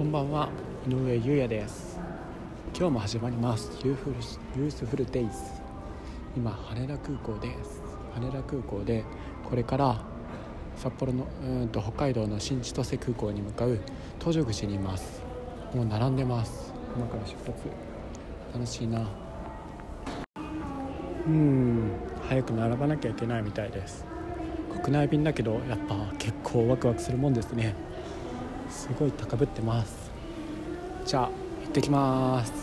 こんばんは。井上優也です。今日も始まります。ユーフルユースフルデイズ今羽田空港です。羽田空港でこれから札幌のうんと北海道の新千歳空港に向かう搭乗口にいます。もう並んでます。今から出発。楽しいな。うん。早く並ばなきゃいけないみたいです。国内便だけどやっぱ結構ワクワクするもんですね。すごい高ぶってます。じゃあ行ってきます。